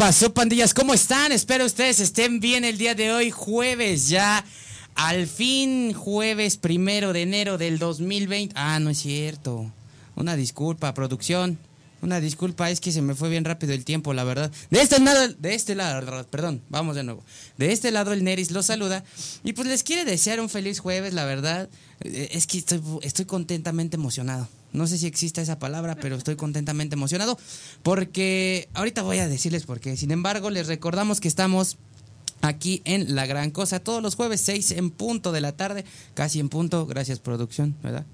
Pasó, pandillas? ¿Cómo están? Espero ustedes estén bien el día de hoy, jueves ya. Al fin, jueves primero de enero del 2020. Ah, no es cierto. Una disculpa, producción. Una disculpa, es que se me fue bien rápido el tiempo, la verdad. De este lado, de este lado, perdón, vamos de nuevo. De este lado el Neris los saluda y pues les quiere desear un feliz jueves, la verdad. Eh, Es que estoy, estoy contentamente emocionado. No sé si existe esa palabra, pero estoy contentamente emocionado porque ahorita voy a decirles por qué. Sin embargo, les recordamos que estamos aquí en La Gran Cosa todos los jueves 6 en punto de la tarde, casi en punto, gracias producción, ¿verdad?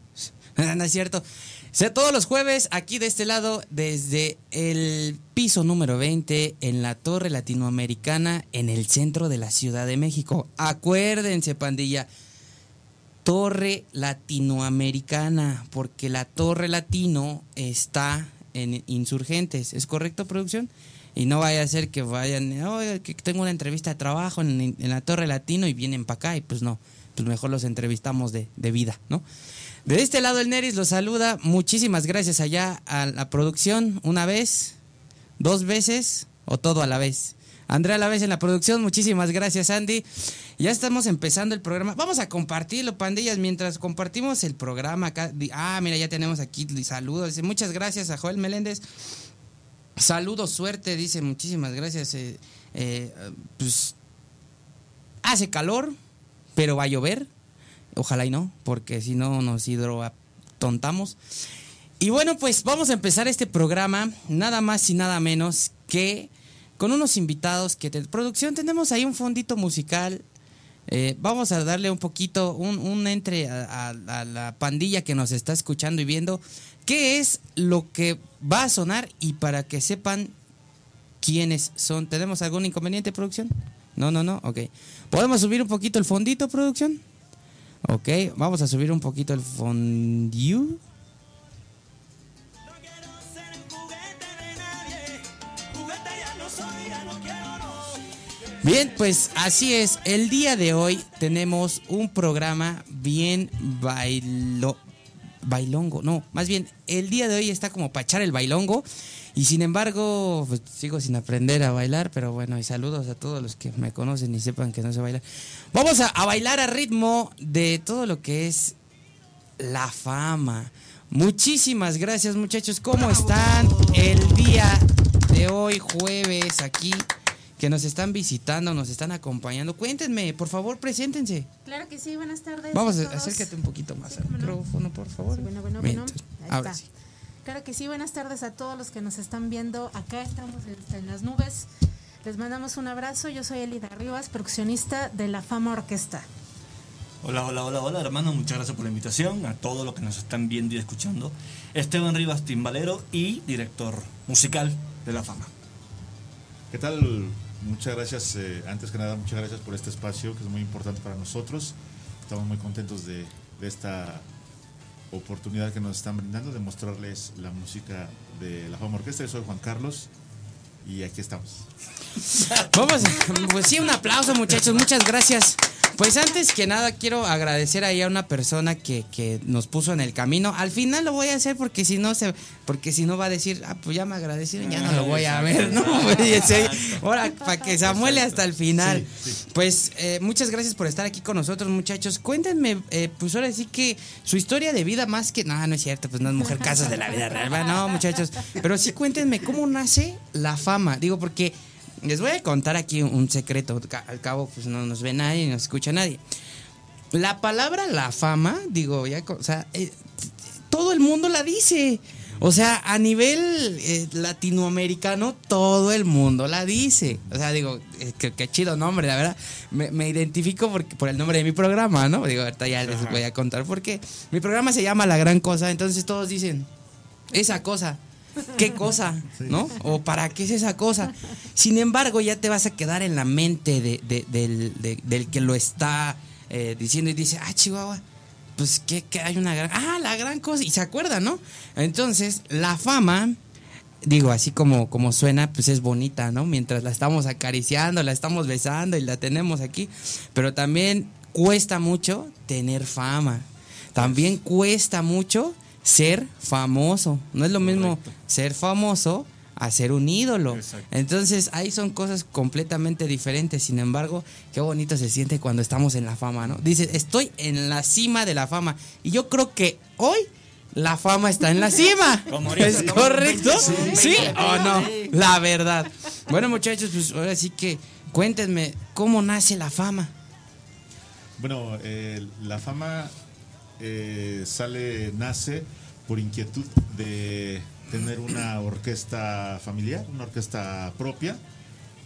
no es cierto. Sea, todos los jueves aquí de este lado, desde el piso número 20 en la Torre Latinoamericana en el centro de la Ciudad de México. Acuérdense, pandilla. Torre Latinoamericana, porque la Torre Latino está en Insurgentes. ¿Es correcto, producción? Y no vaya a ser que vayan, que tengo una entrevista de trabajo en, en la Torre Latino y vienen para acá y pues no, pues mejor los entrevistamos de, de vida, ¿no? De este lado el Neris los saluda. Muchísimas gracias allá a la producción. Una vez, dos veces o todo a la vez. Andrea a la vez en la producción. Muchísimas gracias, Andy. Ya estamos empezando el programa. Vamos a compartirlo, pandillas, mientras compartimos el programa acá. Ah, mira, ya tenemos aquí saludos. Dice, muchas gracias a Joel Meléndez. Saludos, suerte, dice, muchísimas gracias. Eh, eh, pues hace calor, pero va a llover. Ojalá y no, porque si no nos hidrotontamos. Y bueno, pues vamos a empezar este programa, nada más y nada menos que con unos invitados que de producción tenemos ahí un fondito musical. Eh, vamos a darle un poquito, un, un entre a, la pandilla que nos está escuchando y viendo qué es lo que va a sonar y para que sepan quiénes son. ¿Tenemos algún inconveniente, producción? No, no, no, ok. ¿Podemos subir un poquito el fondito, producción? Ok, vamos a subir un poquito el fondiu. Bien, pues así es. El día de hoy tenemos un programa bien bailo, bailongo. No, más bien, el día de hoy está como para echar el bailongo. Y sin embargo, pues, sigo sin aprender a bailar, pero bueno, y saludos a todos los que me conocen y sepan que no sé bailar. Vamos a, a bailar a ritmo de todo lo que es la fama. Muchísimas gracias muchachos, ¿cómo están el día de hoy, jueves, aquí? Que nos están visitando, nos están acompañando. Cuéntenme, por favor, preséntense. Claro que sí, buenas tardes. Vamos, a acércate un poquito más sí, al micrófono, por favor. Sí, bueno, bueno, bueno. Ahí ahora está. sí. Claro que sí, buenas tardes a todos los que nos están viendo. Acá estamos en, en las nubes. Les mandamos un abrazo. Yo soy Elida Rivas, produccionista de La Fama Orquesta. Hola, hola, hola, hola, hermano. Muchas gracias por la invitación. A todos los que nos están viendo y escuchando. Esteban Rivas, timbalero y director musical de La Fama. ¿Qué tal? Muchas gracias, eh, antes que nada, muchas gracias por este espacio que es muy importante para nosotros. Estamos muy contentos de, de esta oportunidad que nos están brindando de mostrarles la música de la Fama Orquesta. Yo soy Juan Carlos y aquí estamos. Vamos, pues sí, un aplauso muchachos, muchas gracias. Pues antes que nada quiero agradecer ahí a una persona que, que nos puso en el camino. Al final lo voy a hacer porque si no se, porque si no va a decir, ah, pues ya me agradecieron, ya no lo voy a ver, ¿no? Pues, Ahora, para que se amuele hasta el final. Sí, sí. Pues eh, muchas gracias por estar aquí con nosotros, muchachos. Cuéntenme, eh, pues ahora sí que su historia de vida más que. No, no es cierto, pues no es mujer casas de la vida real, no, muchachos. Pero sí cuéntenme cómo nace la fama. Digo, porque les voy a contar aquí un secreto. Al cabo, pues no nos ve nadie, no escucha nadie. La palabra la fama, digo, ya, o sea, eh, todo el mundo la dice. O sea, a nivel eh, latinoamericano, todo el mundo la dice. O sea, digo, eh, qué, qué chido nombre, la verdad. Me, me identifico por, por el nombre de mi programa, ¿no? Digo, ahorita ya les voy a contar por qué. Mi programa se llama La Gran Cosa, entonces todos dicen, esa cosa. ¿Qué cosa? ¿No? ¿O para qué es esa cosa? Sin embargo, ya te vas a quedar en la mente de- de- del, de- del que lo está eh, diciendo y dice, ah, Chihuahua, pues que, que hay una gran... Ah, la gran cosa. Y se acuerda, ¿no? Entonces, la fama, digo, así como, como suena, pues es bonita, ¿no? Mientras la estamos acariciando, la estamos besando y la tenemos aquí. Pero también cuesta mucho tener fama. También cuesta mucho ser famoso. No es lo mismo ser famoso a ser un ídolo. Exacto. Entonces, ahí son cosas completamente diferentes. Sin embargo, qué bonito se siente cuando estamos en la fama, ¿no? Dice, estoy en la cima de la fama. Y yo creo que hoy la fama está en la cima. Como ahorita ¿Es correcto? 20, ¿Sí 20, o no? La verdad. Bueno, muchachos, pues ahora sí que cuéntenme, ¿cómo nace la fama? Bueno, eh, la fama eh, sale, nace por inquietud de tener una orquesta familiar, una orquesta propia,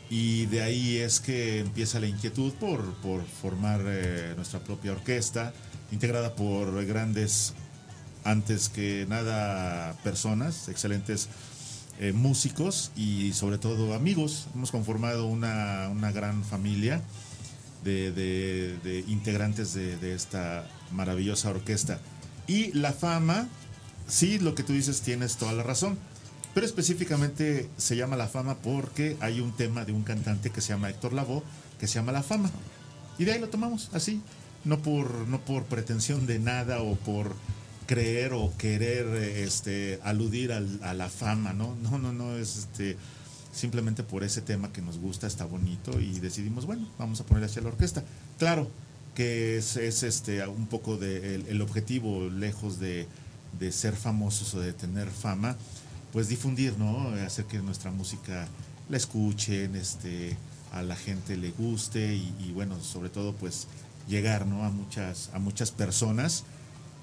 y de ahí es que empieza la inquietud por, por formar eh, nuestra propia orquesta, integrada por grandes, antes que nada, personas, excelentes eh, músicos y sobre todo amigos. Hemos conformado una, una gran familia de, integrantes de, de esta maravillosa orquesta. Y la fama, sí, lo que tú dices tienes toda la razón. Pero específicamente se llama La Fama porque hay un tema de un cantante que se llama Héctor Lavoe, que se llama La Fama. Y de ahí lo tomamos así, no por, no por pretensión de nada o por creer o querer este, aludir al- a la fama, ¿no? No, no, no, es este, simplemente por ese tema que nos gusta, está bonito y decidimos, bueno, vamos a poner hacia la orquesta. Claro que es, es, este, un poco el, objetivo, lejos de, de ser famosos o de tener fama, pues difundir, ¿no? Hacer que nuestra música la escuchen, este, a la gente le guste y, bueno, sobre todo pues llegar, ¿no? A muchas, a muchas personas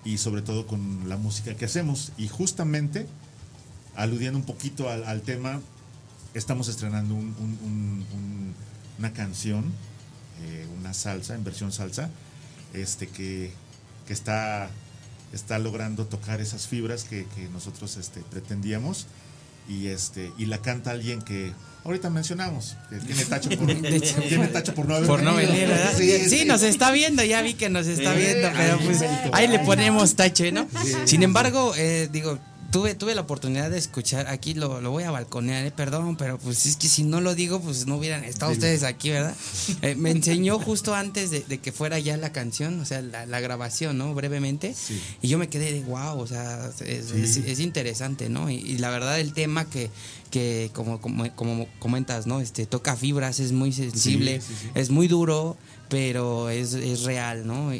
y sobre todo con la música que hacemos. Y justamente, aludiendo un poquito al, tema, estamos estrenando un- un- un- un- una canción, eh, una salsa, en versión salsa, este, que, que está, está logrando tocar esas fibras que, que nosotros este, pretendíamos. Y, este, y la canta alguien que ahorita mencionamos, que tiene tacho por, tiene tacho por no haber Por no venir, ¿verdad? Sí, Sí, sí. nos está viendo, ya vi que nos está Sí, viendo, pero ahí pues ahí le ponemos tache, ¿no? Sin embargo, eh, digo, tuve, tuve la oportunidad de escuchar, aquí lo, lo voy a balconear, eh, perdón, pero pues es que si no lo digo, pues no hubieran estado ustedes aquí, ¿verdad? Eh, me enseñó justo antes de, de que fuera ya la canción, o sea, la, la grabación, ¿no? Brevemente. Sí. Y yo me quedé de wow, o sea, es, Sí. es- es interesante, ¿no? Y, y la verdad el tema que, que como, como, como comentas, ¿no? Este, toca fibras, es muy sensible, sí, es muy duro, pero es, es real, ¿no? Y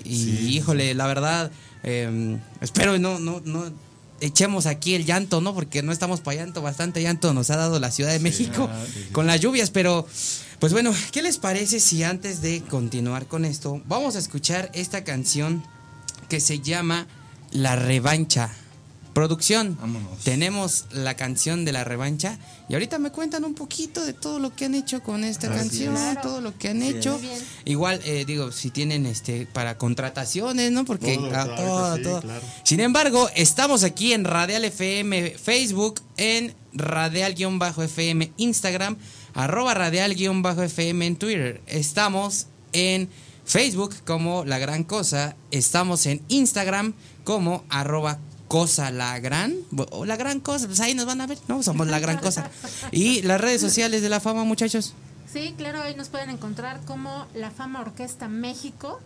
híjole, la verdad, eh, espero no, no, no echemos aquí el llanto, ¿no? Porque no estamos para llanto, bastante llanto nos ha dado la Ciudad de México Ah, sí, sí. con las lluvias, pero pues bueno, ¿qué les parece si antes de continuar con esto, vamos a escuchar esta canción que se llama La Revancha? Producción, Vámonos. tenemos la canción de la revancha y ahorita me cuentan un poquito de todo lo que han hecho con esta Así canción, es. Claro. todo lo que han hecho. Igual, eh, digo, si tienen este para contrataciones, ¿no? Porque Todo, ah, claro, todo, sí, todo. claro. Sin embargo, estamos aquí en Radial FM Facebook, en Radial-FM Instagram, arroba Radial-FM en Twitter. Estamos en Facebook como La Gran Cosa, estamos en Instagram como arroba Cosa La Gran, o La Gran Cosa, pues ahí nos van a ver, ¿no? Somos La Gran Cosa. Y las redes sociales de la fama, muchachos. Sí, claro, ahí nos pueden encontrar como La Fama Orquesta México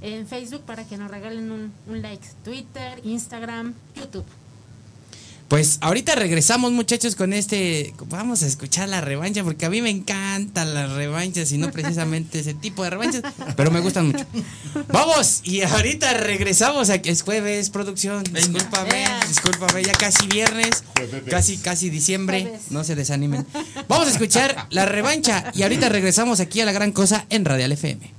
en Facebook para que nos regalen un, un like. Twitter, Instagram, YouTube. Pues ahorita regresamos muchachos con este, vamos a escuchar la revancha porque a mí me encantan las revanchas y no precisamente ese tipo de revanchas, pero me gustan mucho. Vamos y ahorita regresamos a que es jueves producción, discúlpame, discúlpame, ya casi viernes, casi casi diciembre, no se desanimen. Vamos a escuchar la revancha y ahorita regresamos aquí a la gran cosa en Radial FM.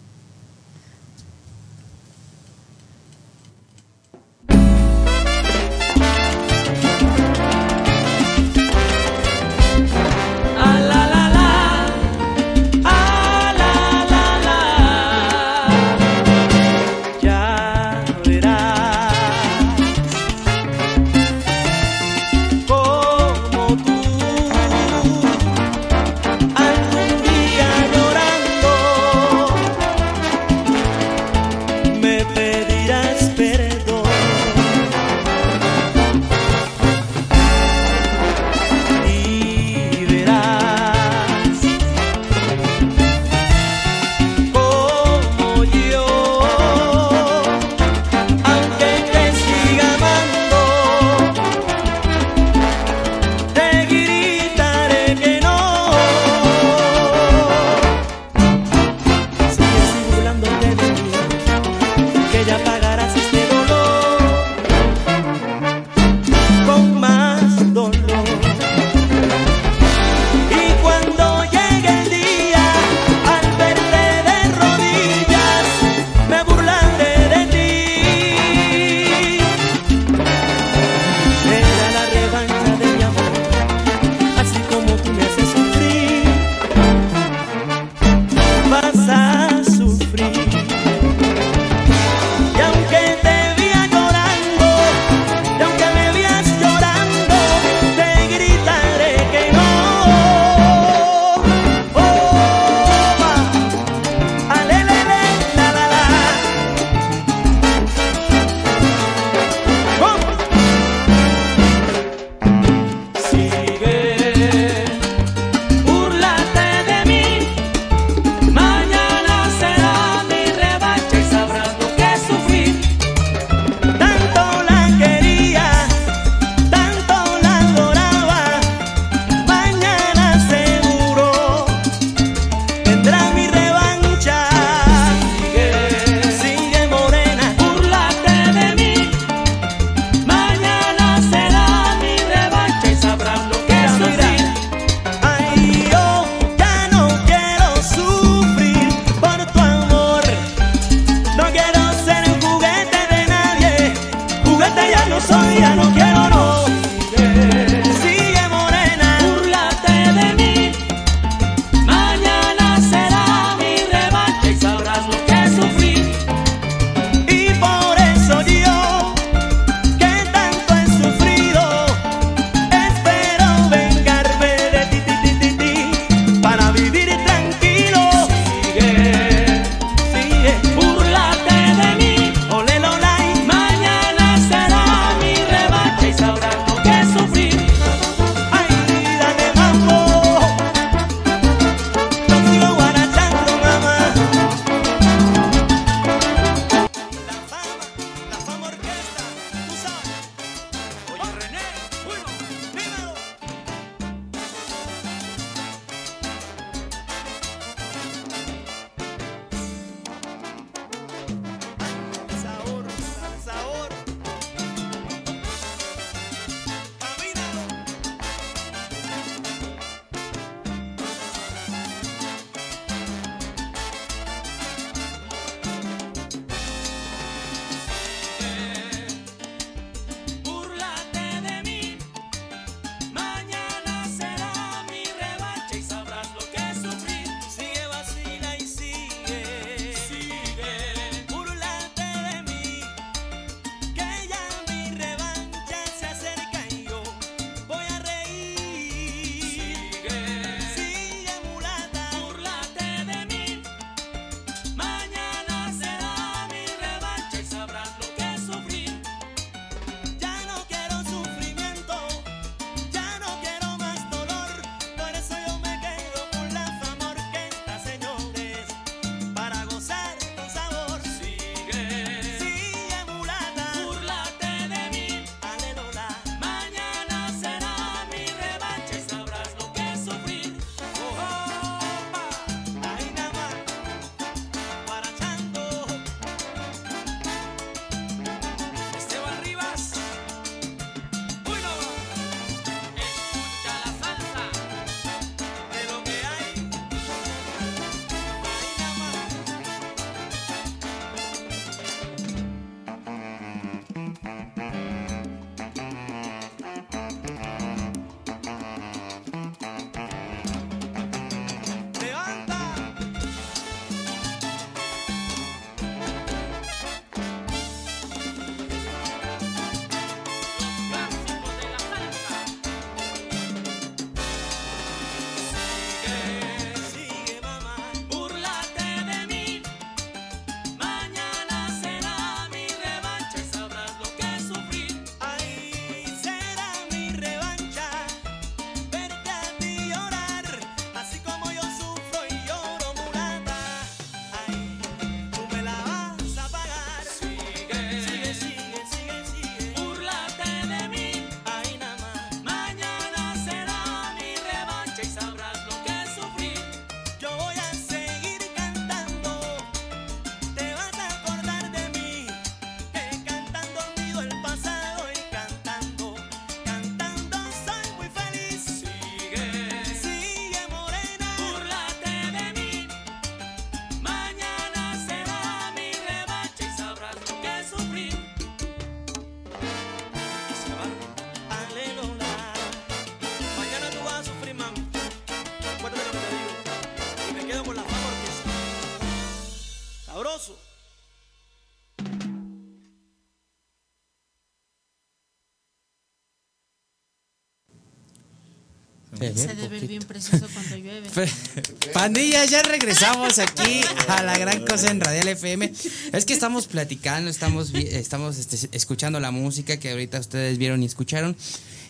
Se Se debe bien precioso cuando llueve. Pandilla, ya regresamos aquí a la gran cosa en Radial FM. Es que estamos platicando, estamos, estamos este, escuchando la música que ahorita ustedes vieron y escucharon.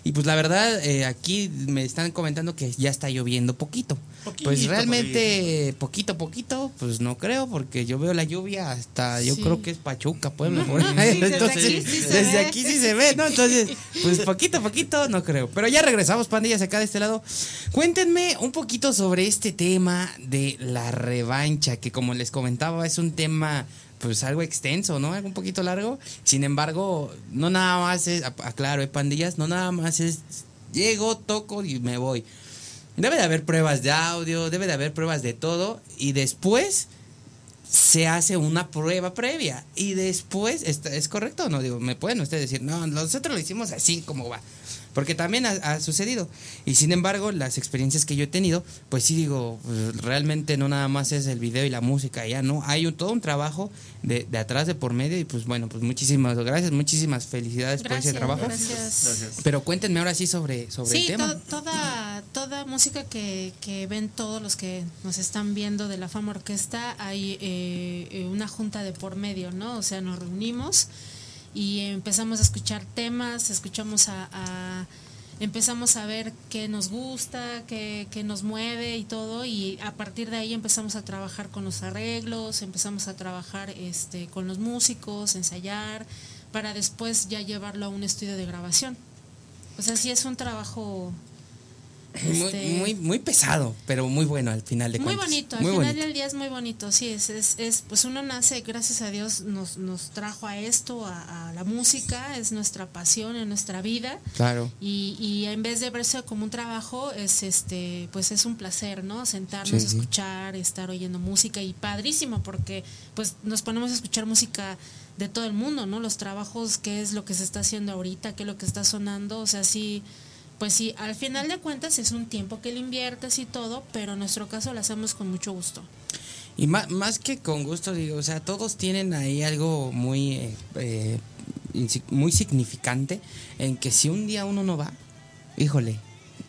Y pues la verdad, eh, aquí me están comentando que ya está lloviendo poquito. Poquito, pues realmente, poquito, poquito, pues no creo, porque yo veo la lluvia hasta, yo creo que es Pachuca, Puebla. por ahí. Sí, desde Entonces, aquí sí se desde ve. aquí sí se ve, ¿no? Entonces, pues poquito, poquito, no creo. Pero ya regresamos, pandillas, acá de este lado. Cuéntenme un poquito sobre este tema de la revancha, que como les comentaba, es un tema pues algo extenso, ¿no? Algo un poquito largo. Sin embargo, no nada más es, aclaro, eh, pandillas, no nada más es llego, toco y me voy. Debe de haber pruebas de audio, debe de haber pruebas de todo y después se hace una prueba previa y después es correcto o no digo me pueden ustedes decir no nosotros lo hicimos así como va porque también ha, ha sucedido y sin embargo las experiencias que yo he tenido pues sí digo pues, realmente no nada más es el video y la música ya no hay un, todo un trabajo de, de atrás de por medio y pues bueno pues muchísimas gracias muchísimas felicidades por ese trabajo gracias. Gracias. pero cuéntenme ahora sí sobre sobre el Sí, tema to- toda, toda música que, que ven todos los que nos están viendo de la Fama Orquesta, hay eh, eh, una junta de por medio, ¿no? O sea, nos reunimos y empezamos a escuchar temas, escuchamos a, empezamos a ver qué nos gusta, qué, qué nos mueve y todo, y a partir de ahí empezamos a trabajar con los arreglos, empezamos a trabajar este, con los músicos, ensayar, para después ya llevarlo a un estudio de grabación. O sea, sí es un trabajo este, muy muy pesado pero muy bueno al final de muy cuentas bonito. Al muy final bonito del día es muy bonito. Sí, es, es, es- pues uno nace, gracias a Dios, nos, nos trajo a esto, a, a la música, es nuestra pasión, es nuestra vida. claro Y, y en vez de verse como un trabajo, es este, pues es un placer, ¿no? Sentarnos, Sí, sí. escuchar, estar oyendo música y padrísimo porque pues nos ponemos a escuchar música de todo el mundo, ¿no? Los trabajos, qué es lo que se está haciendo ahorita, qué es lo que está sonando, o sea, sí, pues sí, al final de cuentas es un tiempo que le inviertes y todo, pero en nuestro caso lo hacemos con mucho gusto. Y más, más que con gusto, digo, o sea, todos tienen ahí algo muy, eh, eh, muy significante en que si un día uno no va, híjole,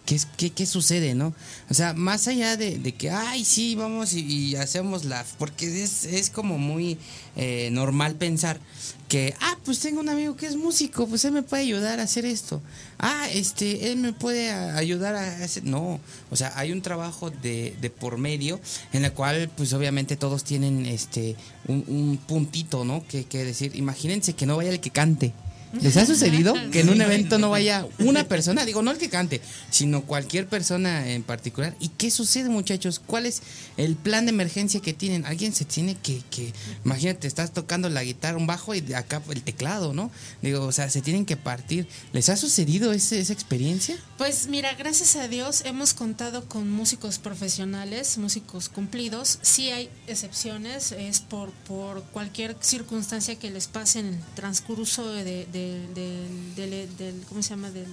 ¿qué, qué, qué sucede, no? O sea, más allá de, de que, ay, sí, vamos y, hacemos la... Porque es, es como muy eh, normal pensar que, ah, pues tengo un amigo que es músico, pues él me puede ayudar a hacer esto. Ah, este, él me puede ayudar a hacer... No, o sea, hay un trabajo de, de por medio en el cual, pues obviamente todos tienen este un, un puntito, ¿no? Que, que decir, imagínense que no vaya el que cante. ¿Les ha sucedido que en un evento no vaya una persona? Digo, no el que cante, sino cualquier persona en particular. ¿Y qué sucede, muchachos? ¿Cuál es el plan de emergencia que tienen? Alguien se tiene que, que imagínate, estás tocando la guitarra, un bajo y acá el teclado, ¿no? Digo, o sea, se tienen que partir. ¿Les ha sucedido ese, esa experiencia? Pues mira, gracias a Dios hemos contado con músicos profesionales, músicos cumplidos. Sí hay excepciones, es por, por cualquier circunstancia que les pase en el transcurso de- de- del, del- del- ¿cómo se llama? del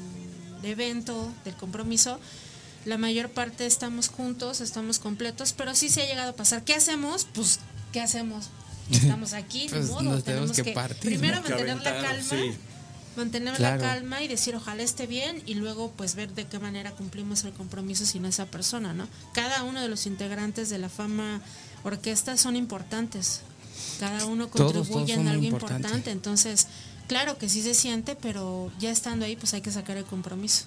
evento, del compromiso. La mayor parte estamos juntos, estamos completos, pero sí se ha llegado a pasar. ¿Qué hacemos? Pues, ¿qué hacemos? Estamos aquí, ni Pues modo, nos tenemos que que partir, primero mantener la calma sí. mantener Claro. la calma y decir ojalá esté bien y luego pues ver de qué manera cumplimos el compromiso sin esa persona, ¿no? Cada uno de los integrantes de la fama orquesta son importantes. Cada uno contribuye todos en algo importante. Entonces, claro que sí se siente, pero ya estando ahí pues hay que sacar el compromiso.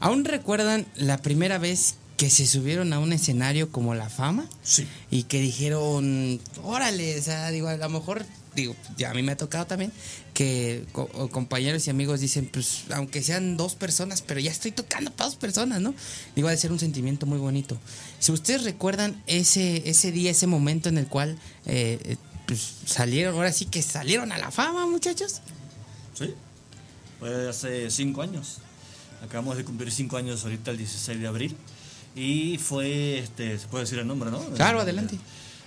¿Aún recuerdan la primera vez que se subieron a un escenario como la fama? Sí. y que dijeron, órale, o sea, digo, a lo mejor, digo, ya a mí me ha tocado también que co- compañeros y amigos dicen, pues, aunque sean dos personas, pero ya estoy tocando para dos personas, ¿no? Digo, ha de ser un sentimiento muy bonito. Si ustedes recuerdan ese, ese día, ese momento en el cual, eh, eh, pues, salieron, ahora sí que salieron a la fama, muchachos. Sí. Fue hace cinco años. Acabamos de cumplir cinco años ahorita el 16 de abril. Y fue, este, se puede decir el nombre, ¿no? Claro, adelante.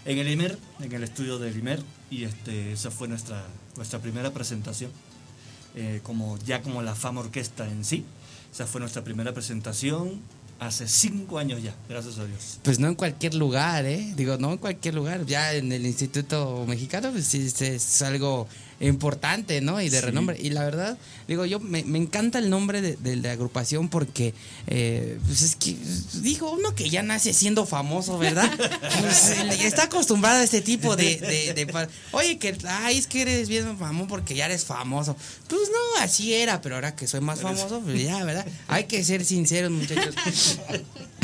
En el IMER, en el estudio del IMER. Y este, esa fue nuestra, nuestra primera presentación. eh, como, ya como la fama orquesta en sí. Esa fue nuestra primera presentación hace cinco años ya, gracias a Dios. Pues no en cualquier lugar, ¿eh? Digo, no en cualquier lugar. Ya en el Instituto Mexicano, pues sí, es- es algo importante, ¿no? Y de Sí. renombre. Y la verdad, digo, yo me, me encanta el nombre de, de la agrupación porque, eh, pues es que, digo, uno que ya nace siendo famoso, ¿verdad? Pues, eh, está acostumbrado a este tipo de, de- de Oye, que, ay, es que eres bien famoso porque ya eres famoso. Pues no, así era, pero ahora que soy más famoso, pues ya, ¿verdad? Hay que ser sinceros, muchachos.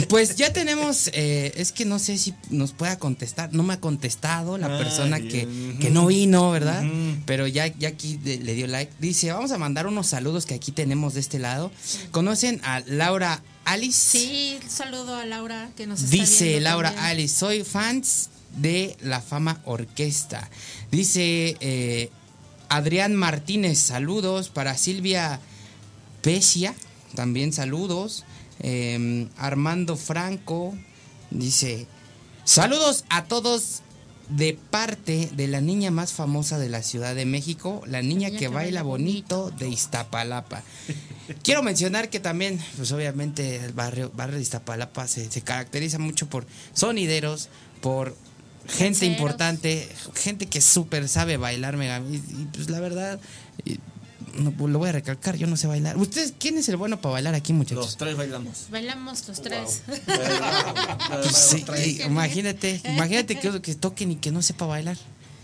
Pues ya tenemos, eh, es que no sé si nos pueda contestar, no me ha contestado la Ah, persona que, que no vino, ¿verdad? Pero ya, ya aquí de- le dio like. Dice, vamos a mandar unos saludos que aquí tenemos de este lado. ¿Conocen a Laura Alice? Sí, saludo a Laura que nos está Dice viendo Laura también. Alice, soy fans de La Fama Orquesta. Dice eh, Adrián Martínez, saludos para Silvia Pesia, también saludos. Eh, Armando Franco dice, saludos a todos de parte de la niña más famosa de la Ciudad de México, la niña, que, baila bonito de Iztapalapa. Quiero mencionar que también, pues obviamente el barrio, barrio de Iztapalapa se, se caracteriza mucho por sonideros, por gente importante, gente que súper sabe bailar, mega. Y, y, pues la verdad, no, pues, lo voy a recalcar, yo no sé bailar. ¿Ustedes quién es el bueno para bailar aquí, muchachos? Los tres bailamos. Bailamos los tres. Pues sí, eh, imagínate, imagínate que, que toquen y que no sepa bailar.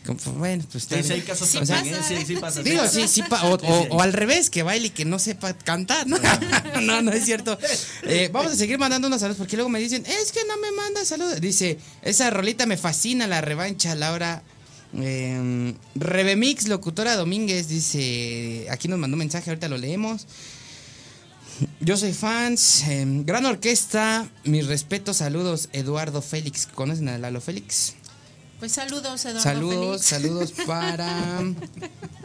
Como, Bueno, pues Sí, hay casos Sí también, pasa. Sí, sí pasa. Digo, sí, sí, pa- o, al revés, que baile y que no sepa cantar, ¿no? no, no es cierto. Eh, vamos a seguir mandando unos saludos porque luego me dicen, es que no me manda saludos. Dice, esa rolita me fascina, la revancha, Laura. Eh, Rebemix, locutora Domínguez, dice, aquí nos mandó un mensaje, ahorita lo leemos. Yo soy fans, eh, gran orquesta, mis respetos, saludos, Eduardo Félix. ¿Conocen a Lalo Félix? Pues saludos, Eduardo Saludos, Félix. saludos para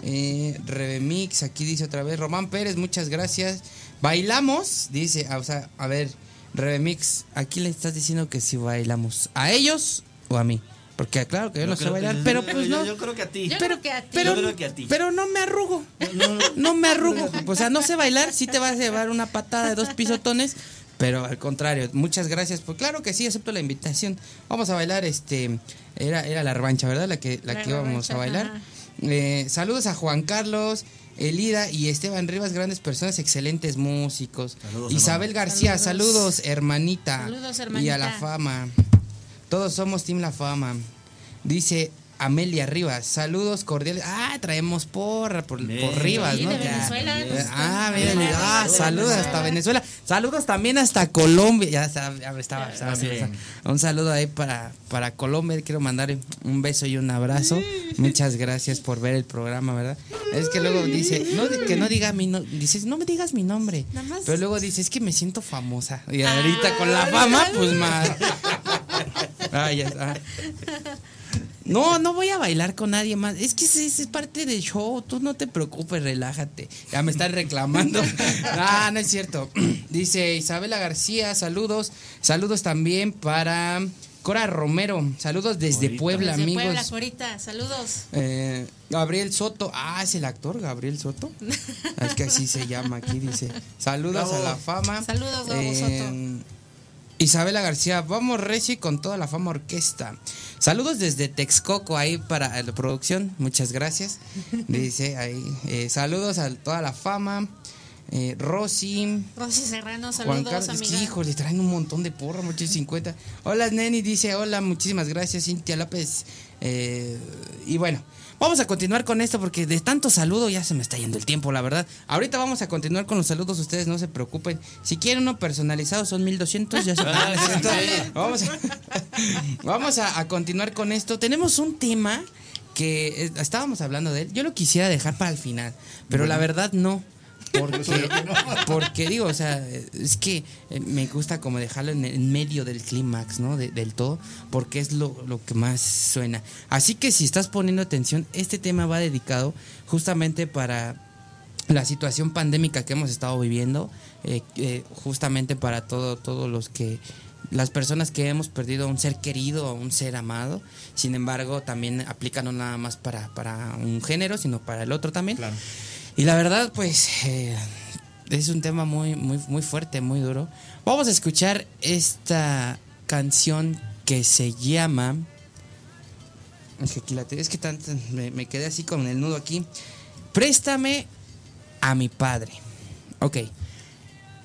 eh, Rebemix. Aquí dice otra vez Román Pérez, muchas gracias. Bailamos, dice, ah, o sea, a ver, Rebemix, aquí le estás diciendo que si bailamos, ¿a ellos o a mí? Porque claro que yo, no sé que- bailar, pero pues yo- no. Yo creo que a ti. Yo pero, creo que a ti. pero, Yo creo que a ti. pero no me arrugo. No me arrugo. O sea, no sé bailar, sí te vas a llevar una patada de dos pisotones, pero al contrario, muchas gracias. Pues claro que sí, acepto la invitación. Vamos a bailar, este, era, era la revancha, ¿verdad? La que, la La que íbamos a revancha, bailar. Eh, saludos a Juan Carlos. Elida y Esteban Rivas, grandes personas, excelentes músicos. Saludos, Isabel hermano. García, saludos, Saludos. hermanita. Saludos, Y a hermanita. la fama. Todos somos Team La Fama. Dice Amelia Rivas, saludos cordiales. Ah, traemos porra por, Bien. por Rivas, Sí, ¿no? de Ya. Venezuela, ah, Venezuela, ah, saludos hasta Venezuela. Saludos también hasta Colombia. Ya estaba, ya Un saludo ahí para, para Colombia. Quiero mandar un beso y un abrazo. Muchas gracias por ver el programa, ¿verdad? Es que luego dice, no, que no diga mi nombre. Dices, no me digas mi nombre. Nada más. Pero luego dice, es que me siento famosa. Y ahorita con la fama, pues más. Ah, ya está. No, no voy a bailar con nadie más. Es que es parte del show. Tú no te preocupes, relájate. Ya me están reclamando. Ah, no es cierto. Dice Isabela García, saludos. Saludos también para Cora Romero. Saludos desde Corita. Puebla, Desde amigos. Puebla, Corita, saludos. Eh, Gabriel Soto. Ah, es el actor Gabriel Soto. Es que así se llama aquí, dice. Saludos Bravo. a la fama. Saludos, Gabo Eh, Isabela García, vamos Reci con toda la fama orquesta. Saludos desde Texcoco ahí para la producción, muchas gracias. Dice ahí, eh, saludos a toda la fama. Eh, Rosy, Rosy Serrano, Juan saludos, Carlos, es que, amiga. híjole, traen un montón de porra, muchos 50. Hola, Neni, dice, hola, muchísimas gracias, Cintia López. Eh, y bueno, vamos a continuar con esto porque de tanto saludo ya se me está yendo el tiempo, la verdad. Ahorita vamos a continuar con los saludos, ustedes no se preocupen. Si quieren uno personalizado, son 1200, ya se Ah. Vamos, a, vamos a, a continuar con esto. Tenemos un tema que eh, estábamos hablando de él. Yo lo quisiera dejar para el final, pero la verdad no. Porque, porque digo, o sea, es que eh, me gusta como dejarlo en, en medio del clímax, ¿no? De- del todo, porque es lo, lo que más suena. Así que si estás poniendo atención, este tema va dedicado justamente para la situación pandémica que hemos estado viviendo, eh, eh, justamente para todo, todos los que, las personas que hemos perdido a un ser querido, a un ser amado, sin embargo también aplica no nada más para, para un género, sino para el otro también. Claro. Y la verdad, pues, eh, es un tema muy, muy, muy fuerte, muy duro. Vamos a escuchar esta canción que se llama Es que aquí la es que tanto, me, quedé así con el nudo aquí. Préstame a mi padre. Ok.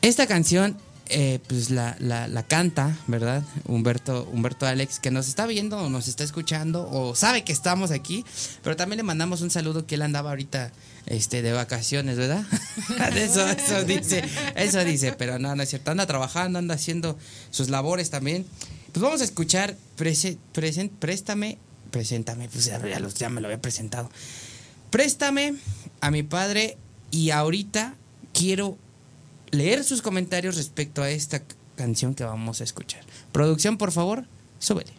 Esta canción, eh, pues la, la- la canta, ¿verdad? Humberto, Humberto Alex, que nos está viendo o nos está escuchando o sabe que estamos aquí, pero también le mandamos un saludo que él andaba ahorita este, de vacaciones, ¿verdad? eso, eso dice, eso dice, pero no, no es cierto. Anda trabajando, anda haciendo sus labores también. Pues vamos a escuchar prese- presen- Préstame, Preséntame, pues ya, ya lo- ya me lo había presentado. Préstame a mi padre y ahorita quiero leer sus comentarios respecto a esta canción que vamos a escuchar. Producción, por favor, súbele.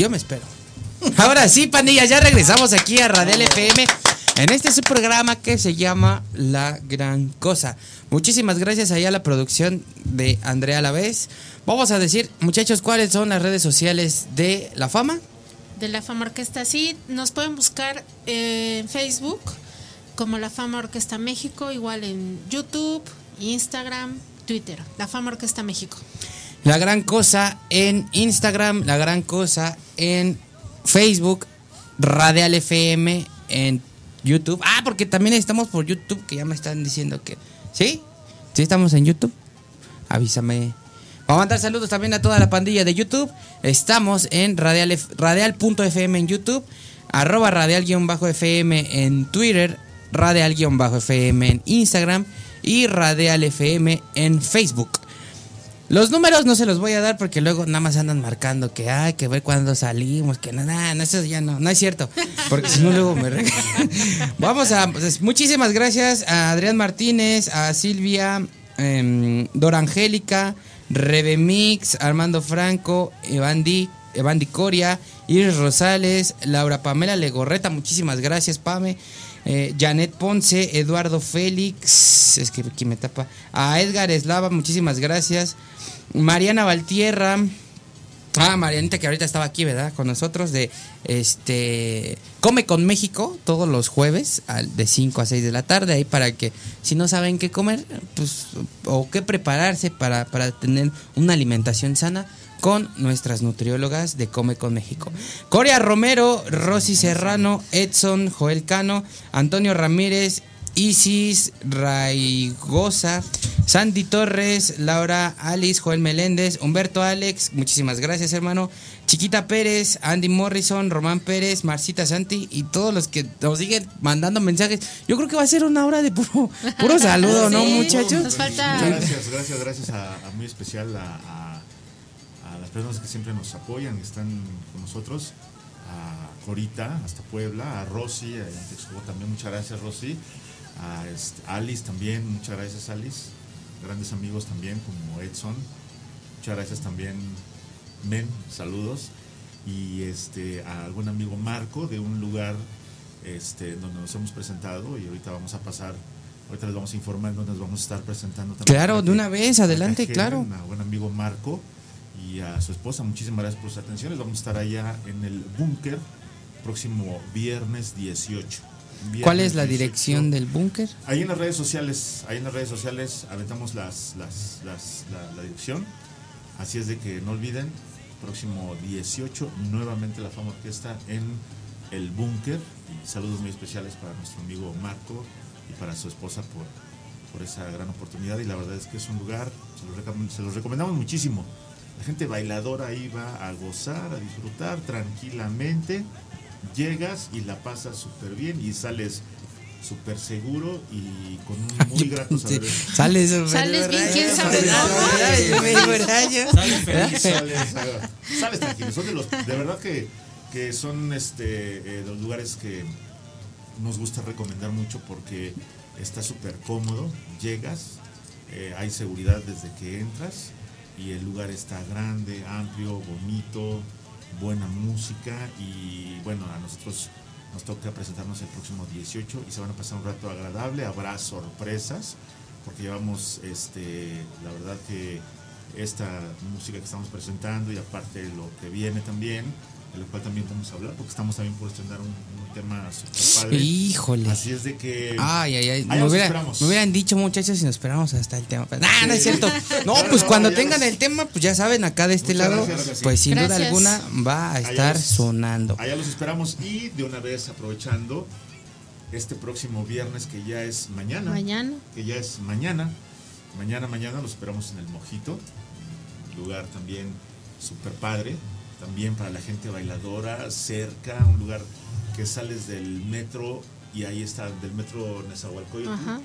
Yo me espero. Ahora sí, pandilla, ya regresamos aquí a Radial FM en este su programa que se llama La Gran Cosa. Muchísimas gracias allá a la producción de Andrea Lavés. Vamos a decir, muchachos, cuáles son las redes sociales de La Fama. De la Fama Orquesta, sí, nos pueden buscar en Facebook como La Fama Orquesta México, igual en YouTube, Instagram, Twitter, La Fama Orquesta México. La Gran Cosa en Instagram, La Gran Cosa en Facebook, Radial FM en YouTube. Ah, porque también estamos por YouTube, que ya me están diciendo que... ¿Sí? ¿Sí estamos en YouTube? Avísame. Vamos a mandar saludos también a toda la pandilla de YouTube. Estamos en radial, radial.fm en YouTube, arroba radial-fm en Twitter, radial-fm en Instagram y radial fm en Facebook. Los números no se los voy a dar porque luego nada más andan marcando que hay que ver cuándo salimos, que nada, no, eso ya no, no es cierto. Porque si no luego me. Vamos a, pues, muchísimas gracias a Adrián Martínez, a Silvia, em, Dora Angélica, Rebemix, Armando Franco, Evandi, Evandi Coria, Iris Rosales, Laura Pamela Legorreta, muchísimas gracias, Pame. Eh, Janet Ponce, Eduardo Félix, es que aquí me tapa. A Edgar Eslava, muchísimas gracias. Mariana Valtierra. Ah, Marianita que ahorita estaba aquí, ¿verdad? Con nosotros de este Come con México todos los jueves al- de 5 a 6 de la tarde ahí para que si no saben qué comer, pues o qué prepararse para, para tener una alimentación sana con nuestras nutriólogas de Come con México. Coria Romero, Rosy Serrano, Edson, Joel Cano, Antonio Ramírez, Isis Raigosa, Sandy Torres, Laura Alice, Joel Meléndez, Humberto Alex, muchísimas gracias hermano, Chiquita Pérez, Andy Morrison, Román Pérez, Marcita Santi y todos los que nos siguen mandando mensajes. Yo creo que va a ser una hora de puro, puro saludo, ¿no Sí, muchachos? Nos falta. Muchas gracias, gracias, gracias a, a muy especial a, a- a las personas que siempre nos apoyan y están con nosotros. A Corita, hasta Puebla, a Rosy, a Texcoco también, muchas gracias Rosy. A este, Alice también, muchas gracias Alice. Grandes amigos también como Edson. Muchas gracias también Men, saludos. Y este, a algún amigo Marco de un lugar este, donde nos hemos presentado y ahorita vamos a pasar, ahorita les vamos a informar dónde nos vamos a estar presentando también. Claro, de una vez, adelante, agenden claro. A buen amigo Marco y a su esposa, muchísimas gracias por sus atenciones. Vamos a estar allá en el búnker próximo viernes 18. ¿Cuál Viernes es la 18. dirección del búnker? Ahí en las redes sociales, ahí en las redes sociales aventamos las, las, las- la, la dirección. Así es de que no olviden, próximo 18, nuevamente la Fama Orquesta en el búnker. Saludos muy especiales para nuestro amigo Marco y para su esposa por, por esa gran oportunidad. Y la verdad es que es un lugar, se los, recom- se los recomendamos muchísimo. La gente bailadora ahí va a gozar, a disfrutar tranquilamente. Llegas y la pasas súper bien y sales súper seguro y con un muy grato saber. Sales, Sales bien, quién sabe Sale feliz. sales, sales tranquilo. Son de los, de verdad que, que son este eh, los lugares que nos gusta recomendar mucho porque está súper cómodo. Llegas, eh, hay seguridad desde que entras y el lugar está grande, amplio, bonito, buena música y bueno, a nosotros nos toca presentarnos el próximo 18 y se van a pasar un rato agradable, habrá sorpresas porque llevamos este la verdad que esta música que estamos presentando y aparte lo que viene también, de lo cual también vamos a hablar porque estamos también por estrenar un, un tema super padre. Híjole. Así es de que Ay, ay, ay. Ahí Me, hubiera- esperamos. me hubieran dicho, muchachos, si nos esperamos hasta el tema. Pues, nah, no es cierto. No, No, pues no, cuando tengan los- el tema, pues ya saben, acá de este Muchas lado, gracias. pues sin duda alguna va a Allá estar los- sonando. Allá los esperamos y de una vez aprovechando este próximo viernes que ya es mañana. Mañana. Que ya es mañana. Mañana, mañana los esperamos en el Mojito. Un lugar también súper padre. También para la gente bailadora, cerca, un lugar que sales del metro y ahí está, del metro Nezahualcóyotl. Ajá.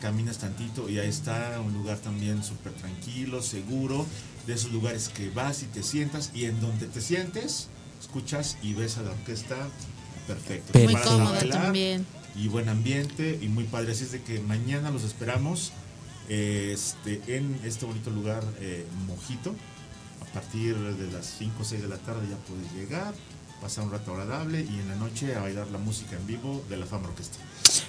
Caminas tantito y ahí está un lugar también súper tranquilo, seguro, de esos lugares que vas y te sientas y en donde te sientes, escuchas y ves a la orquesta perfecto. Te Muy cómodo bailar también. Y buen ambiente y muy padre. Así es de que mañana los esperamos eh, este, en este bonito lugar eh, Mojito. A partir de las 5 o 6 de la tarde ya puedes llegar, pasar un rato agradable y en la noche a bailar la música en vivo de la Fama Orquesta.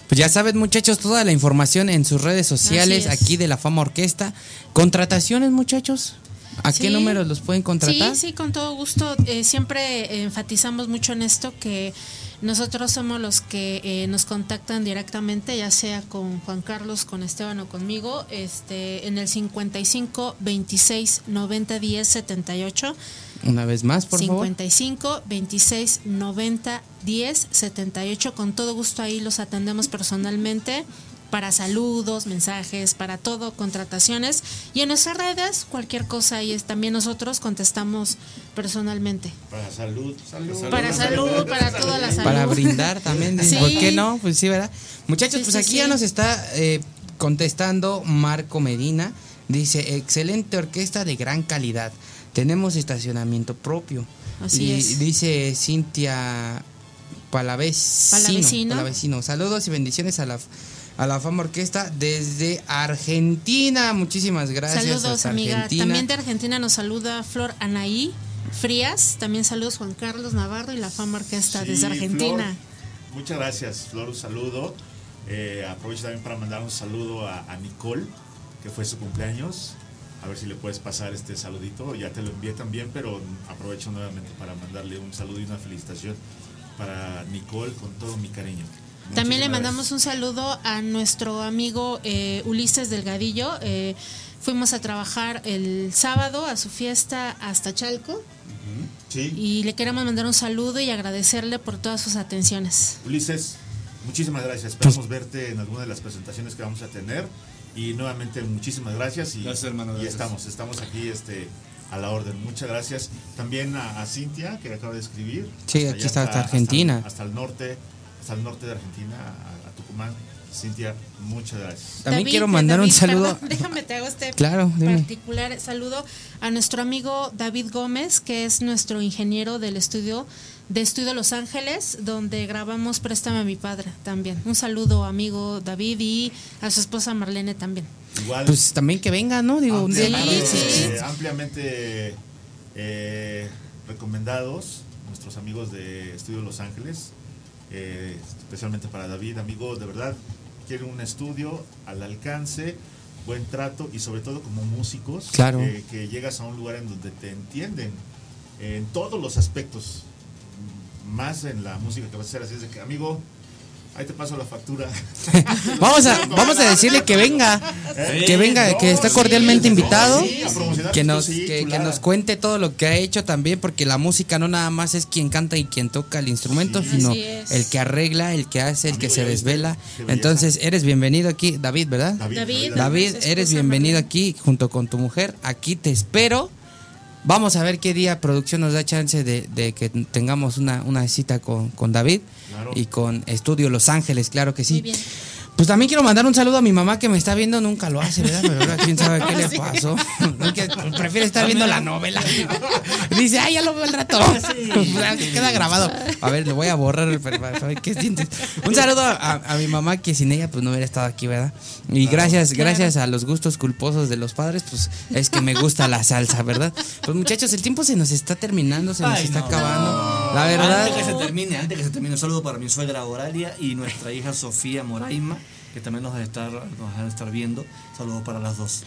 Pues ya saben, muchachos, toda la información en sus redes sociales aquí de la Fama Orquesta. Contrataciones, muchachos. ¿A qué Sí. números los pueden contratar? Sí, sí, con todo gusto. Eh, siempre enfatizamos mucho en esto que nosotros somos los que eh, nos contactan directamente, ya sea con Juan Carlos, con Esteban o conmigo, este, en el 55 26 90 10 78. Una vez más, por favor. 55 26 90 10 78. Con todo gusto ahí los atendemos personalmente para saludos, mensajes, para todo, contrataciones. Y en nuestras redes, cualquier cosa ahí es, también nosotros contestamos personalmente. Para salud, salud. Para salud, para toda la salud. Para brindar también. Sí. ¿Por qué no? Pues sí, ¿verdad? Muchachos, Sí, pues sí, aquí sí. ya nos está eh, contestando Marco Medina. Dice, excelente orquesta de gran calidad. Tenemos estacionamiento propio. Así y es. dice Cintia Palavecino. Palavecino. Palavecino. Saludos y bendiciones a la, a la Fama Orquesta desde Argentina. Muchísimas gracias. saludos, amiga. Argentina. También de Argentina nos saluda Flor Anaí Frías. También saludos Juan Carlos Navarro y la Fama Orquesta Sí, desde Argentina. Flor, muchas gracias, Flor, un saludo. Eh, aprovecho también para mandar un saludo a, a Nicole, que fue su cumpleaños. A ver si le puedes pasar este saludito. Ya te lo envié también, pero aprovecho nuevamente para mandarle un saludo y una felicitación para Nicole con todo mi cariño. También le mandamos un saludo a nuestro amigo eh, Ulises Delgadillo. Eh, fuimos a trabajar el sábado a su fiesta hasta Chalco Sí, y le queremos mandar un saludo y agradecerle por todas sus atenciones. Ulises, muchísimas gracias. Esperamos verte en alguna de las presentaciones que vamos a tener. Y nuevamente, muchísimas gracias. Y, Gracias, hermano, Y estamos, estamos aquí este, a la orden. Muchas gracias. También a, a Cintia, que acaba de escribir. Sí, Hasta aquí está, hasta Argentina. Hasta, el norte, hasta el norte de Argentina, a, a Tucumán. Cintia, muchas gracias. También David, quiero mandar un saludo. perdón, déjame te hago este Claro, dime. particular saludo a nuestro amigo David Gómez, que es nuestro ingeniero del estudio de Estudio Los Ángeles, donde grabamos Préstame a mi padre también. Un saludo, amigo David, y a su esposa Marlene también. Igual, Pues también que venga, ¿no? Digo, un día ampliamente, Sí, sí. eh, ampliamente eh, recomendados nuestros amigos de Estudio Los Ángeles, eh, especialmente para David, amigo, de verdad, quiere un estudio al alcance, buen trato y sobre todo como músicos, Claro. eh, que llegas a un lugar en donde te entienden en todos los aspectos, más en la música que vas a hacer, así es de que, amigo, ahí te paso la factura. Vamos a, vamos a decirle que venga, que venga, que está cordialmente invitado, Sí, a promocionar que nos, sí, que, nos cuente todo lo que ha hecho también, porque la música no nada más es quien canta y quien toca el instrumento, Sí. sino el que arregla, el que hace, el que se desvela. Entonces, eres bienvenido aquí, David, ¿verdad? David, David, David, eres bienvenido aquí junto con tu mujer. Aquí te espero. Vamos a ver qué día producción nos da chance de, de que tengamos una, una cita con, con David Claro. y con Estudio Los Ángeles, claro que sí. Muy bien. Pues también quiero mandar un saludo a mi mamá que me está viendo, nunca lo hace, ¿verdad? Pero ahora quién sabe qué le pasó. Prefiere estar viendo la novela. Dice, ay, ya lo veo al rato. Queda grabado. A ver, le voy a borrar el para- ver qué sientes. Un saludo a, a mi mamá que sin ella pues no hubiera estado aquí, ¿verdad? Y gracias, gracias a los gustos culposos de los padres, pues es que me gusta la salsa, ¿verdad? Pues muchachos, el tiempo se nos está terminando, se nos Ay, está no. acabando. La verdad. Antes que se termine, antes que se termine, un saludo para mi suegra Oralia y nuestra hija Sofía Moraima, que también nos van a estar, nos van a estar viendo. Saludos para las dos.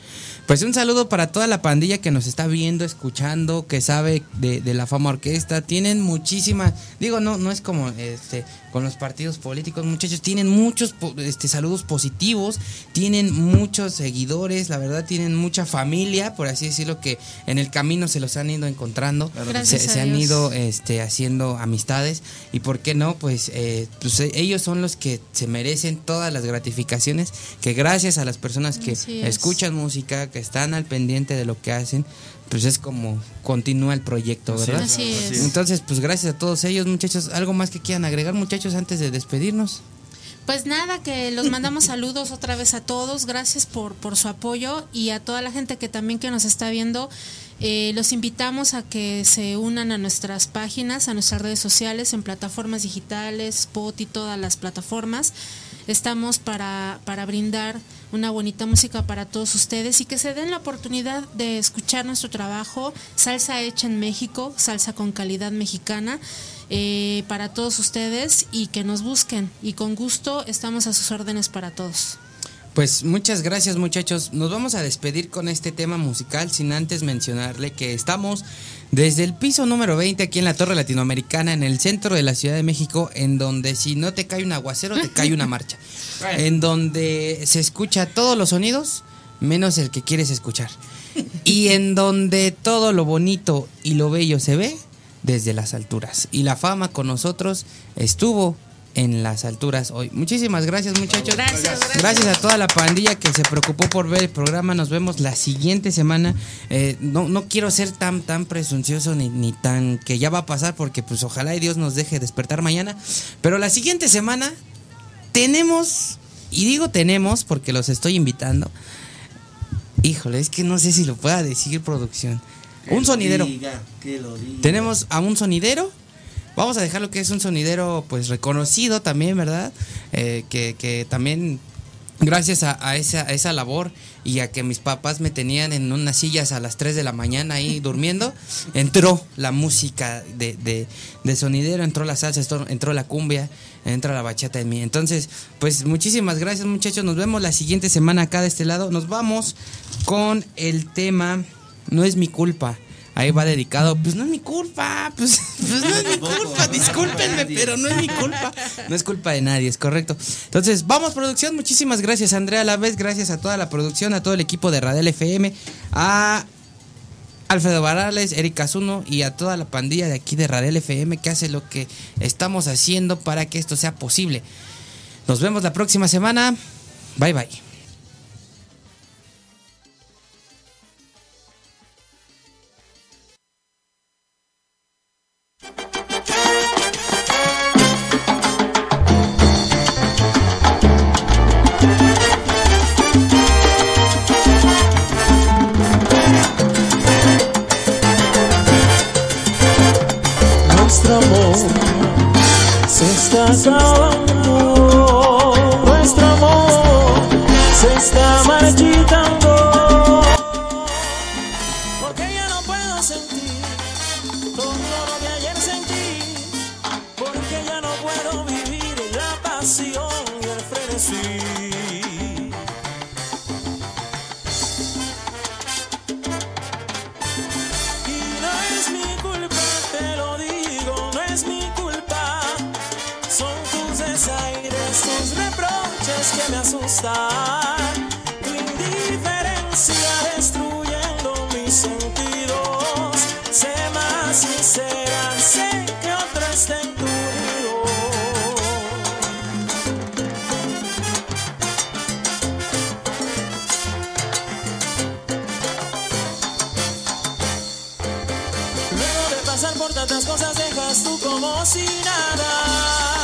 Pues un saludo para toda la pandilla que nos está viendo, escuchando, que sabe de, de la fama orquesta. Tienen muchísimas, digo, no, no es como este con los partidos políticos, muchachos, tienen muchos este, saludos positivos, tienen muchos seguidores, la verdad tienen mucha familia, por así decirlo, que en el camino se los han ido encontrando, Gracias se, se han ido este, haciendo amistades y por qué no, pues, eh, pues ellos son los que se merecen todas las gratificaciones que gracias a las personas que Así es. escuchan música, que están al pendiente de lo que hacen, pues es como continúa el proyecto, Así ¿verdad? es, Así es. Entonces, pues gracias a todos ellos, muchachos. ¿Algo más que quieran agregar, muchachos, antes de despedirnos? Pues nada, que los mandamos saludos otra vez a todos, gracias por, por su apoyo y a toda la gente que también que nos está viendo, eh, los invitamos a que se unan a nuestras páginas, a nuestras redes sociales, en plataformas digitales, Spot y todas las plataformas. Estamos para, para brindar una bonita música para todos ustedes y que se den la oportunidad de escuchar nuestro trabajo, salsa hecha en México, salsa con calidad mexicana eh, para todos ustedes y que nos busquen. Y con gusto estamos a sus órdenes para todos. Pues muchas gracias muchachos. Nos vamos a despedir con este tema musical sin antes mencionarle que estamos desde el piso número 20 aquí en la Torre Latinoamericana en el centro de la Ciudad de México en donde si no te cae un aguacero te cae una marcha. En donde se escucha todos los sonidos menos el que quieres escuchar. Y en donde todo lo bonito y lo bello se ve desde las alturas. Y la fama con nosotros estuvo en las alturas hoy. Muchísimas gracias muchachos. Gracias, gracias. Gracias a toda la pandilla que se preocupó por ver el programa. Nos vemos la siguiente semana. Eh, no, no quiero ser tan, tan presuncioso ni, ni tan que ya va a pasar porque pues ojalá y Dios nos deje despertar mañana. Pero la siguiente semana tenemos, y digo tenemos porque los estoy invitando. Híjole, es que no sé si lo pueda decir producción. Un sonidero. Diga, que lo diga. Tenemos a un sonidero. Vamos a dejar lo que es un sonidero pues reconocido también, ¿verdad? Eh, que, que también gracias a, a esa, a esa labor y a que mis papás me tenían en unas sillas a las 3 de la mañana ahí durmiendo, entró la música de, de, de sonidero, entró la salsa, entró, entró la cumbia, entra la bachata en mí. Entonces, pues muchísimas gracias muchachos, nos vemos la siguiente semana acá de este lado. Nos vamos con el tema No es mi culpa. Ahí va dedicado, pues no es mi culpa, pues, pues no es mi culpa, discúlpenme, pero no es mi culpa. No es culpa de nadie, es correcto. Entonces, vamos producción, muchísimas gracias Andrea a la vez, gracias a toda la producción, a todo el equipo de Radel FM, a Alfredo Barales, Erika Zuno y a toda la pandilla de aquí de Radel FM que hace lo que estamos haciendo para que esto sea posible. Nos vemos la próxima semana. Bye bye. Lo que ayer sentí. Porque ya no puedo vivir la pasión y el frenesí. Y no tantas cosas dejas tú como si nada